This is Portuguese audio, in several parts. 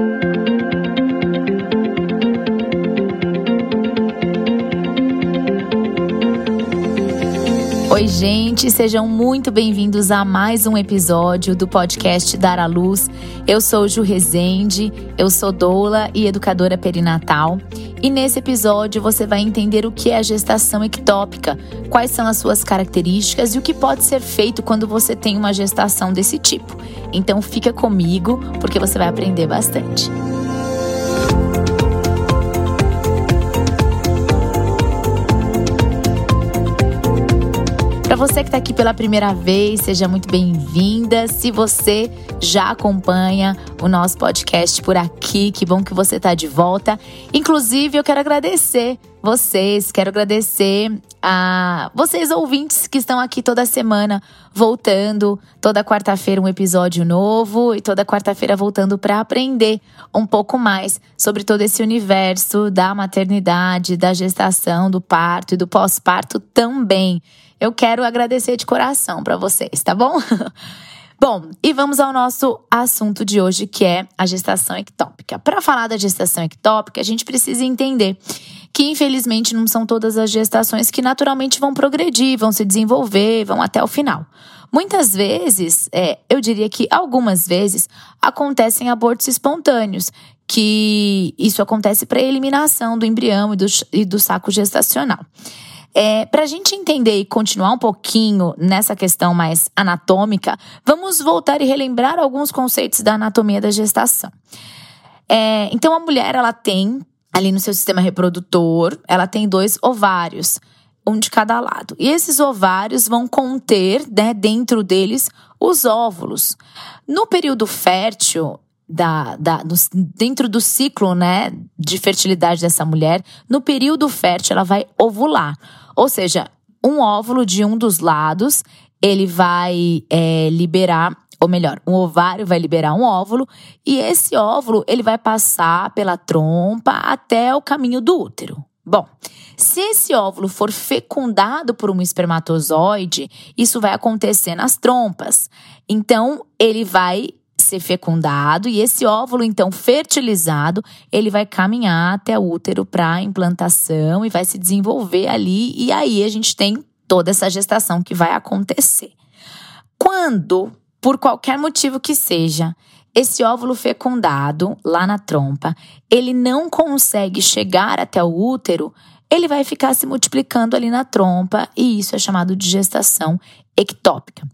Thank you. Sejam muito bem-vindos a mais um episódio do podcast Dar à Luz. Eu sou Ju Rezende, eu sou doula e educadora perinatal. E nesse episódio você vai entender o que é a gestação ectópica, quais são as suas características e o que pode ser feito quando você tem uma gestação desse tipo. Então fica comigo, porque você vai aprender bastante. Você que está aqui pela primeira vez, seja muito bem-vinda. Se você já acompanha o nosso podcast por aqui, que bom que você está de volta. Inclusive, eu quero agradecer vocês, quero agradecer a vocês ouvintes que estão aqui toda semana, voltando toda quarta-feira um episódio novo e toda quarta-feira voltando para aprender um pouco mais sobre todo esse universo da maternidade, da gestação, do parto e do pós-parto também. Eu quero agradecer de coração para vocês, tá bom? Bom, e vamos ao nosso assunto de hoje, que é a gestação ectópica. Para falar da gestação ectópica, a gente precisa entender que, infelizmente, não são todas as gestações que naturalmente vão progredir, vão se desenvolver, vão até o final. Muitas vezes, é, eu diria que algumas vezes, acontecem abortos espontâneos, que isso acontece para eliminação do embrião e do, e do saco gestacional. É, Para a gente entender e continuar um pouquinho nessa questão mais anatômica, vamos voltar e relembrar alguns conceitos da anatomia da gestação. É, então, a mulher ela tem ali no seu sistema reprodutor, ela tem dois ovários, um de cada lado. E esses ovários vão conter, né, dentro deles, os óvulos. No período fértil, da, da, no, dentro do ciclo né, de fertilidade dessa mulher, no período fértil, ela vai ovular. Ou seja, um óvulo de um dos lados, ele vai é, liberar, ou melhor, um ovário vai liberar um óvulo, e esse óvulo ele vai passar pela trompa até o caminho do útero. Bom, se esse óvulo for fecundado por um espermatozoide, isso vai acontecer nas trompas. Então, ele vai ser fecundado e esse óvulo então fertilizado, ele vai caminhar até o útero para implantação e vai se desenvolver ali e aí a gente tem toda essa gestação que vai acontecer. Quando, por qualquer motivo que seja, esse óvulo fecundado lá na trompa, ele não consegue chegar até o útero, ele vai ficar se multiplicando ali na trompa e isso é chamado de gestação ectópica.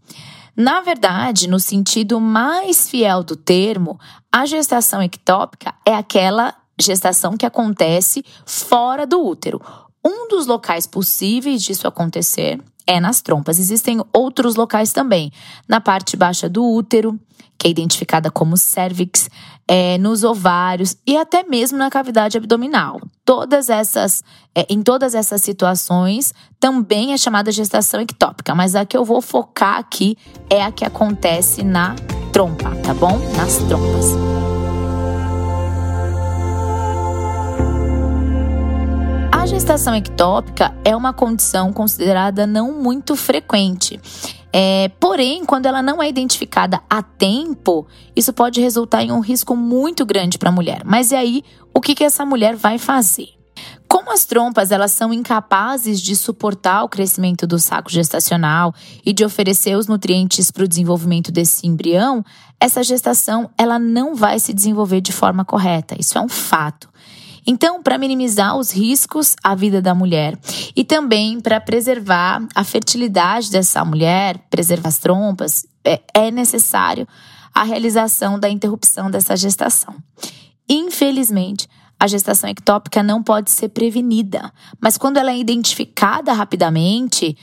Na verdade, no sentido mais fiel do termo, a gestação ectópica é aquela gestação que acontece fora do útero. Um dos locais possíveis disso acontecer é nas trompas. Existem outros locais também, na parte baixa do útero, que é identificada como cervix, é, nos ovários e até mesmo na cavidade abdominal. Todas essas, é, em todas essas situações, também é chamada gestação ectópica, mas a que eu vou focar aqui é a que acontece na trompa, tá bom? Nas trompas. Gestação ectópica é uma condição considerada não muito frequente. É, porém, quando ela não é identificada a tempo, isso pode resultar em um risco muito grande para a mulher. Mas e aí, o que, que essa mulher vai fazer? Como as trompas elas são incapazes de suportar o crescimento do saco gestacional e de oferecer os nutrientes para o desenvolvimento desse embrião, essa gestação ela não vai se desenvolver de forma correta. Isso é um fato. Então, para minimizar os riscos à vida da mulher e também para preservar a fertilidade dessa mulher, preservar as trompas, é, é necessário a realização da interrupção dessa gestação. Infelizmente, a gestação ectópica não pode ser prevenida, mas quando ela é identificada rapidamente,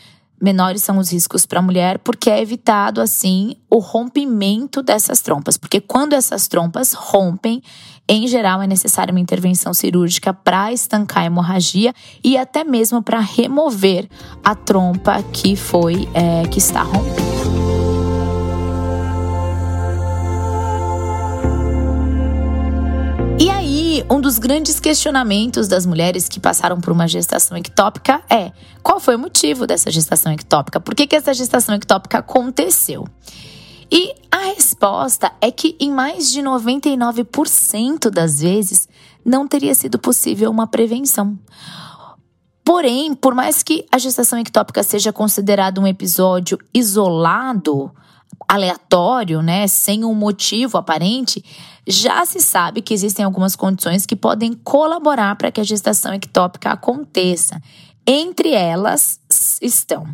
menores são os riscos para a mulher, porque é evitado assim o rompimento dessas trompas, porque quando essas trompas rompem, em geral, é necessária uma intervenção cirúrgica para estancar a hemorragia e até mesmo para remover a trompa que foi é, que está rompida. Um dos grandes questionamentos das mulheres que passaram por uma gestação ectópica é: qual foi o motivo dessa gestação ectópica? Por que, que essa gestação ectópica aconteceu? E a resposta é que em mais de 99% das vezes não teria sido possível uma prevenção. Porém, por mais que a gestação ectópica seja considerado um episódio isolado, aleatório, né, sem um motivo aparente, já se sabe que existem algumas condições que podem colaborar para que a gestação ectópica aconteça. Entre elas estão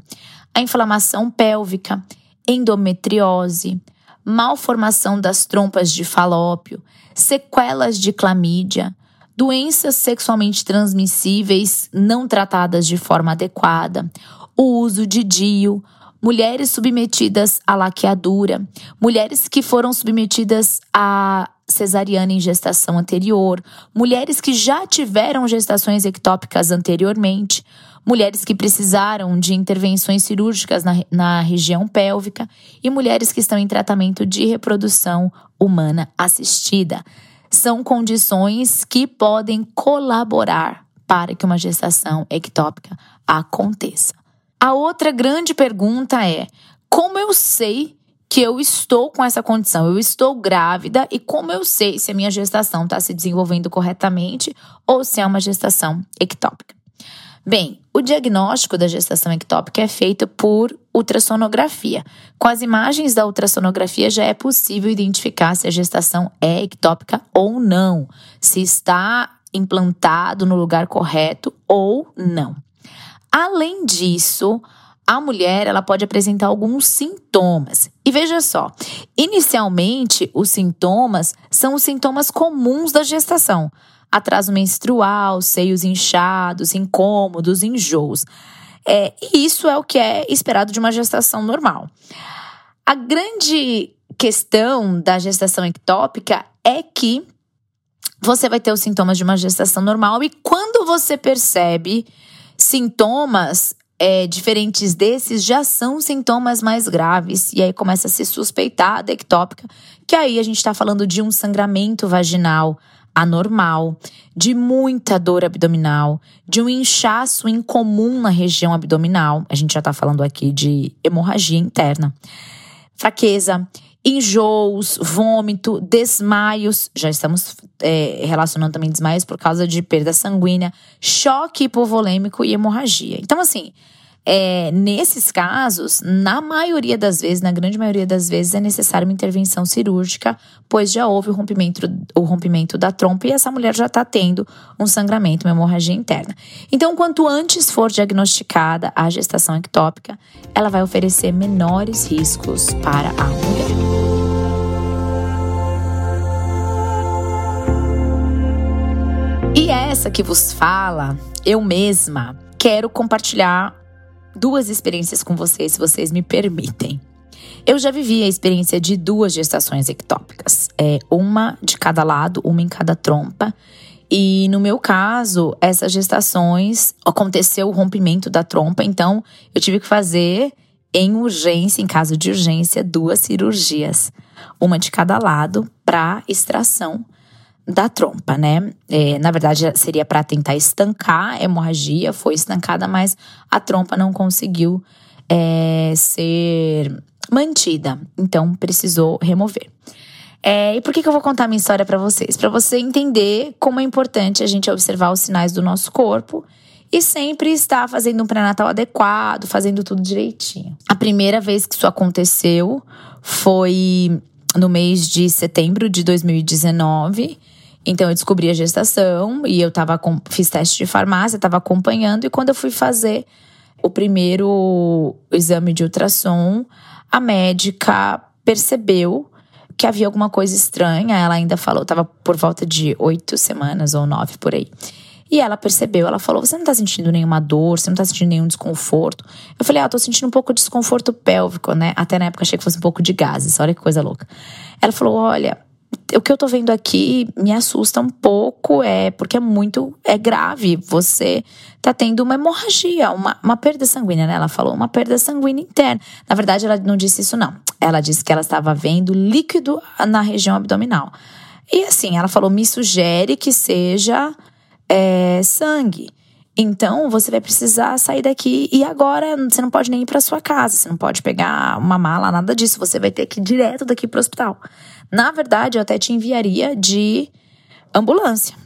a inflamação pélvica, endometriose, malformação das trompas de falópio, sequelas de clamídia, doenças sexualmente transmissíveis não tratadas de forma adequada, o uso de DIU, mulheres submetidas à laqueadura, mulheres que foram submetidas a cesariana em gestação anterior, mulheres que já tiveram gestações ectópicas anteriormente, mulheres que precisaram de intervenções cirúrgicas na, na região pélvica e mulheres que estão em tratamento de reprodução humana assistida. São condições que podem colaborar para que uma gestação ectópica aconteça. A outra grande pergunta é: como eu sei que eu estou com essa condição? Eu estou grávida e como eu sei se a minha gestação está se desenvolvendo corretamente ou se é uma gestação ectópica? Bem, o diagnóstico da gestação ectópica é feito por ultrassonografia. Com as imagens da ultrassonografia já é possível identificar se a gestação é ectópica ou não, se está implantado no lugar correto ou não. Além disso, a mulher ela pode apresentar alguns sintomas. E veja só, inicialmente os sintomas são os sintomas comuns da gestação: atraso menstrual, seios inchados, incômodos, enjoos. É, e isso é o que é esperado de uma gestação normal. A grande questão da gestação ectópica é que você vai ter os sintomas de uma gestação normal e quando você percebe sintomas é, diferentes desses já são sintomas mais graves. E aí começa a se suspeitar da ectópica, que aí a gente está falando de um sangramento vaginal anormal, de muita dor abdominal, de um inchaço incomum na região abdominal. A gente já está falando aqui de hemorragia interna. Fraqueza, enjoos, vômito, desmaios, já estamos é, relacionando também desmaios por causa de perda sanguínea, choque hipovolêmico e hemorragia. Então, assim, é, nesses casos, na maioria das vezes, na grande maioria das vezes, é necessária uma intervenção cirúrgica, pois já houve o rompimento, o rompimento da trompa e essa mulher já está tendo um sangramento, uma hemorragia interna. Então, quanto antes for diagnosticada a gestação ectópica, ela vai oferecer menores riscos para a mulher. E essa que vos fala, eu mesma quero compartilhar duas experiências com vocês, se vocês me permitem. Eu já vivi a experiência de duas gestações ectópicas, é, uma de cada lado, uma em cada trompa. E no meu caso, essas gestações aconteceu o rompimento da trompa, então eu tive que fazer em urgência, em caso de urgência, duas cirurgias, uma de cada lado para extração da trompa, né? É, na verdade, seria para tentar estancar a hemorragia, foi estancada, mas a trompa não conseguiu é, ser mantida, então precisou remover. É, e por que, que eu vou contar minha história para vocês? Para você entender como é importante a gente observar os sinais do nosso corpo e sempre estar fazendo um pré-natal adequado, fazendo tudo direitinho. A primeira vez que isso aconteceu foi no mês de setembro de 2019. Então eu descobri a gestação e eu tava com, fiz teste de farmácia, estava acompanhando e quando eu fui fazer o primeiro exame de ultrassom, a médica percebeu que havia alguma coisa estranha. Ela ainda falou, estava por volta de oito semanas ou nove por aí. E ela percebeu, ela falou: Você não tá sentindo nenhuma dor, você não tá sentindo nenhum desconforto? Eu falei: Ah, tô sentindo um pouco de desconforto pélvico, né? Até na época achei que fosse um pouco de gases, olha que coisa louca. Ela falou: Olha, o que eu tô vendo aqui me assusta um pouco, é porque é muito é grave. Você tá tendo uma hemorragia, uma, uma perda sanguínea, né? Ela falou uma perda sanguínea interna. Na verdade, ela não disse isso, não. Ela disse que ela estava vendo líquido na região abdominal. E assim, ela falou: me sugere que seja é, sangue. Então, você vai precisar sair daqui e agora você não pode nem ir para sua casa, você não pode pegar uma mala, nada disso, você vai ter que ir direto daqui pro hospital. Na verdade, eu até te enviaria de ambulância.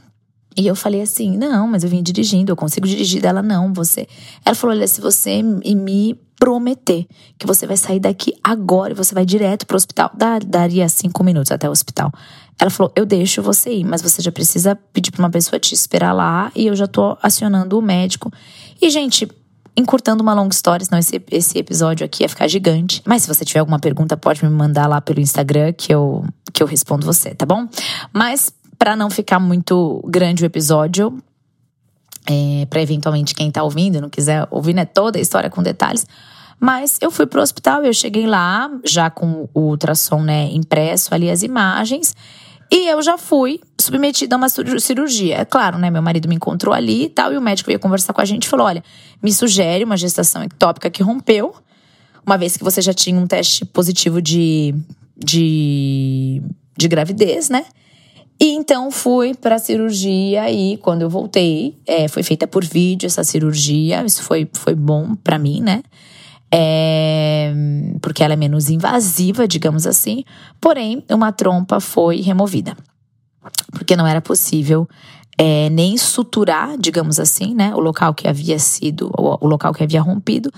E eu falei assim: "Não, mas eu vim dirigindo, eu consigo dirigir dela não, você". Ela falou: "Olha, se você me prometer que você vai sair daqui agora e você vai direto pro hospital, daria cinco minutos até o hospital. Ela falou: Eu deixo você ir, mas você já precisa pedir pra uma pessoa te esperar lá e eu já tô acionando o médico. E, gente, encurtando uma longa história, senão esse, esse episódio aqui ia ficar gigante. Mas se você tiver alguma pergunta, pode me mandar lá pelo Instagram que eu, que eu respondo você, tá bom? Mas para não ficar muito grande o episódio, é, para eventualmente quem tá ouvindo não quiser ouvir né, toda a história com detalhes. Mas eu fui pro hospital, eu cheguei lá já com o ultrassom né, impresso ali as imagens. E eu já fui submetida a uma cirurgia. É claro, né? Meu marido me encontrou ali e tal, e o médico veio conversar com a gente e falou: olha, me sugere uma gestação ectópica que rompeu, uma vez que você já tinha um teste positivo de, de, de gravidez, né? E então fui para a cirurgia e quando eu voltei, é, foi feita por vídeo essa cirurgia, isso foi, foi bom para mim, né? É, porque ela é menos invasiva, digamos assim. Porém, uma trompa foi removida. Porque não era possível é, nem suturar, digamos assim, né? O local que havia sido, o, o local que havia rompido.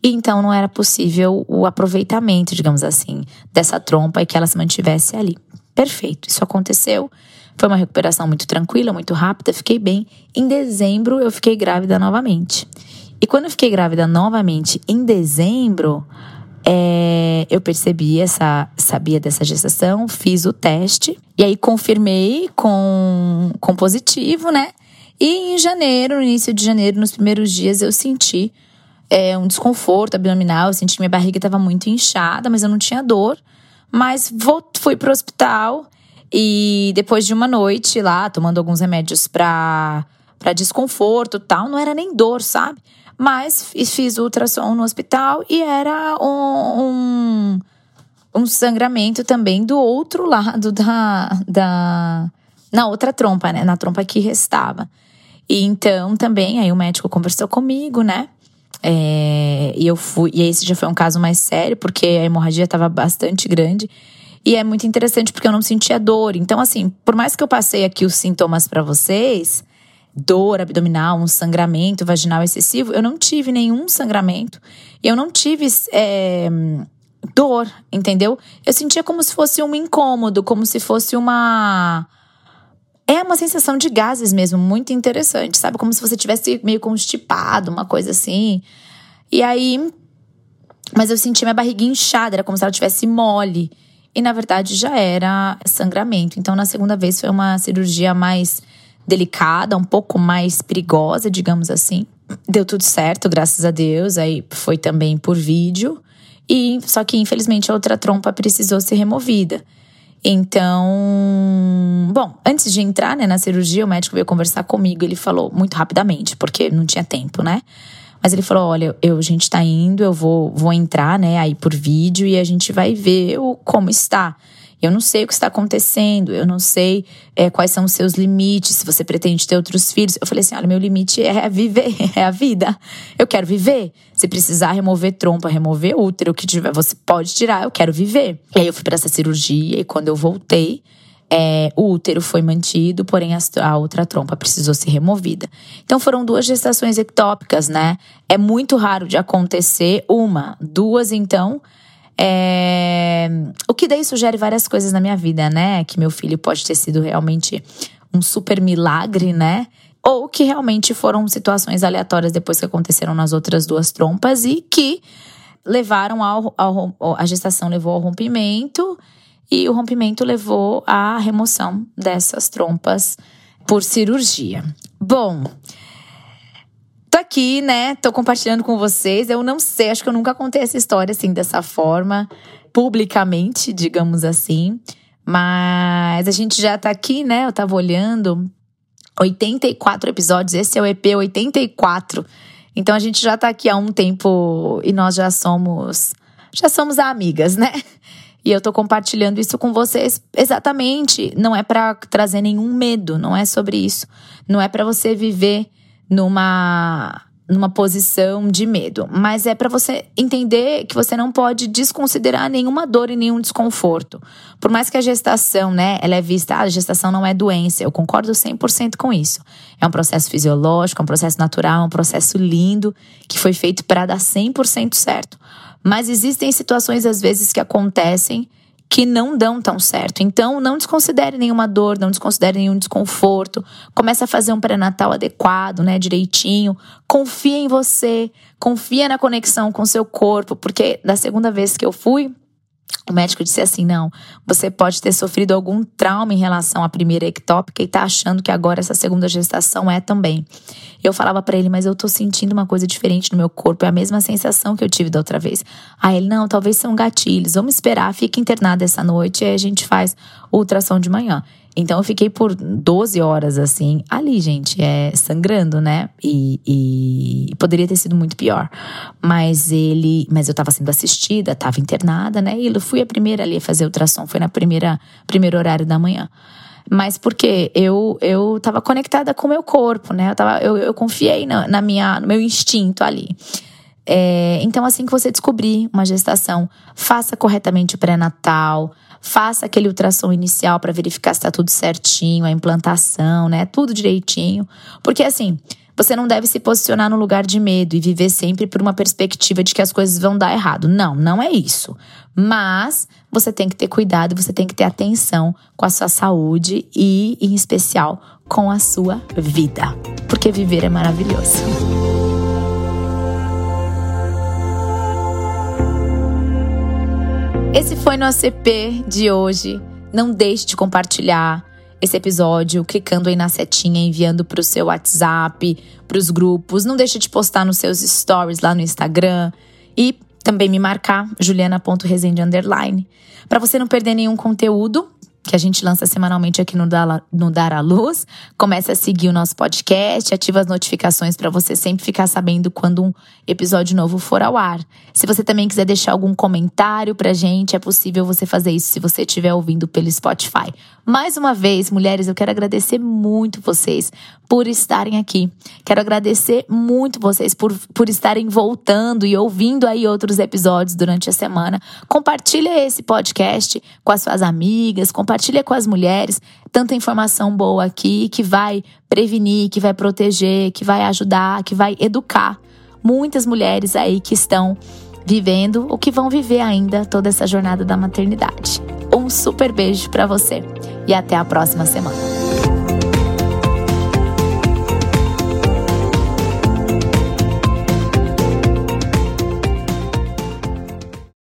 E então não era possível o aproveitamento, digamos assim, dessa trompa e que ela se mantivesse ali. Perfeito, isso aconteceu. Foi uma recuperação muito tranquila, muito rápida, fiquei bem. Em dezembro eu fiquei grávida novamente. E quando eu fiquei grávida novamente em dezembro, é, eu percebi essa, sabia dessa gestação, fiz o teste e aí confirmei com, com positivo, né? E em janeiro, no início de janeiro, nos primeiros dias, eu senti é, um desconforto abdominal, eu senti que minha barriga estava muito inchada, mas eu não tinha dor. Mas vou, fui pro hospital e depois de uma noite lá, tomando alguns remédios para desconforto tal, não era nem dor, sabe? Mas fiz ultrassom no hospital e era um, um, um sangramento também do outro lado da, da. Na outra trompa, né? Na trompa que restava. E então também, aí o médico conversou comigo, né? É, e eu fui. E esse já foi um caso mais sério, porque a hemorragia estava bastante grande. E é muito interessante porque eu não sentia dor. Então, assim, por mais que eu passei aqui os sintomas para vocês, dor abdominal, um sangramento vaginal excessivo, eu não tive nenhum sangramento. Eu não tive é, dor, entendeu? Eu sentia como se fosse um incômodo, como se fosse uma. É uma sensação de gases mesmo, muito interessante, sabe? Como se você tivesse meio constipado, uma coisa assim. E aí. Mas eu sentia minha barriga inchada, era como se ela tivesse mole. E na verdade já era sangramento. Então na segunda vez foi uma cirurgia mais delicada, um pouco mais perigosa, digamos assim. Deu tudo certo, graças a Deus. Aí foi também por vídeo. E só que infelizmente a outra trompa precisou ser removida. Então, bom, antes de entrar né, na cirurgia, o médico veio conversar comigo. Ele falou muito rapidamente, porque não tinha tempo, né? Mas ele falou: olha, eu, a gente tá indo, eu vou, vou entrar, né, aí por vídeo e a gente vai ver o, como está. Eu não sei o que está acontecendo, eu não sei é, quais são os seus limites, se você pretende ter outros filhos. Eu falei assim: olha, meu limite é viver, é a vida. Eu quero viver. Se precisar remover trompa, remover útero, o que tiver, você pode tirar, eu quero viver. E aí eu fui para essa cirurgia e quando eu voltei, é, o útero foi mantido, porém a, a, outra trompa precisou ser removida. Então foram duas gestações ectópicas, né? É muito raro de acontecer uma, duas então é... O que daí sugere várias coisas na minha vida, né? Que meu filho pode ter sido realmente um super milagre, né? Ou que realmente foram situações aleatórias depois que aconteceram nas outras duas trompas e que levaram ao, ao a gestação levou ao rompimento e o rompimento levou à remoção dessas trompas por cirurgia. Bom, aqui, né? Tô compartilhando com vocês. Eu não sei, acho que eu nunca contei essa história assim dessa forma, publicamente, digamos assim. Mas a gente já tá aqui, né? Eu tava olhando 84 episódios, esse é o EP 84. Então a gente já tá aqui há um tempo e nós já somos já somos amigas, né? E eu tô compartilhando isso com vocês exatamente, não é para trazer nenhum medo, não é sobre isso. Não é para você viver numa numa posição de medo, mas é para você entender que você não pode desconsiderar nenhuma dor e nenhum desconforto. Por mais que a gestação, né, ela é vista, ah, a gestação não é doença, eu concordo 100% com isso. É um processo fisiológico, é um processo natural, é um processo lindo que foi feito para dar 100% certo. Mas existem situações às vezes que acontecem que não dão tão certo. Então, não desconsidere nenhuma dor, não desconsidere nenhum desconforto. Comece a fazer um pré-natal adequado, né, direitinho. Confia em você, confia na conexão com seu corpo, porque da segunda vez que eu fui, o médico disse assim: não, você pode ter sofrido algum trauma em relação à primeira ectópica e tá achando que agora essa segunda gestação é também. Eu falava para ele, mas eu tô sentindo uma coisa diferente no meu corpo, é a mesma sensação que eu tive da outra vez. Aí ele, não, talvez são gatilhos, vamos esperar, fica internado essa noite e aí a gente faz ultrassom de manhã. Então eu fiquei por 12 horas assim, ali, gente, é sangrando, né? E, e, poderia ter sido muito pior. Mas ele, mas eu tava sendo assistida, tava internada, né? E eu fui a primeira ali a fazer ultrassom, foi na primeira primeiro horário da manhã. Mas porque eu eu tava conectada com o meu corpo, né? Eu tava eu, eu confiei na, na minha no meu instinto ali. É, então, assim que você descobrir uma gestação, faça corretamente o pré-natal, faça aquele ultrassom inicial para verificar se está tudo certinho, a implantação, né? Tudo direitinho. Porque assim, você não deve se posicionar no lugar de medo e viver sempre por uma perspectiva de que as coisas vão dar errado. Não, não é isso. Mas você tem que ter cuidado, você tem que ter atenção com a sua saúde e, em especial, com a sua vida. Porque viver é maravilhoso. Esse foi nosso EP de hoje. Não deixe de compartilhar esse episódio clicando aí na setinha, enviando para o seu WhatsApp, para os grupos. Não deixe de postar nos seus stories lá no Instagram e também me marcar juliana.resende para você não perder nenhum conteúdo que a gente lança semanalmente aqui no Dar, no Dar à Luz. Comece a seguir o nosso podcast, ativa as notificações para você sempre ficar sabendo quando um episódio novo for ao ar. Se você também quiser deixar algum comentário pra gente, é possível você fazer isso se você estiver ouvindo pelo Spotify. Mais uma vez, mulheres, eu quero agradecer muito vocês por estarem aqui. Quero agradecer muito vocês por, por estarem voltando e ouvindo aí outros episódios durante a semana. Compartilha esse podcast com as suas amigas, compartilha com as mulheres. Tanta informação boa aqui que vai prevenir, que vai proteger, que vai ajudar, que vai educar muitas mulheres aí que estão vivendo ou que vão viver ainda toda essa jornada da maternidade. Um super beijo para você e até a próxima semana.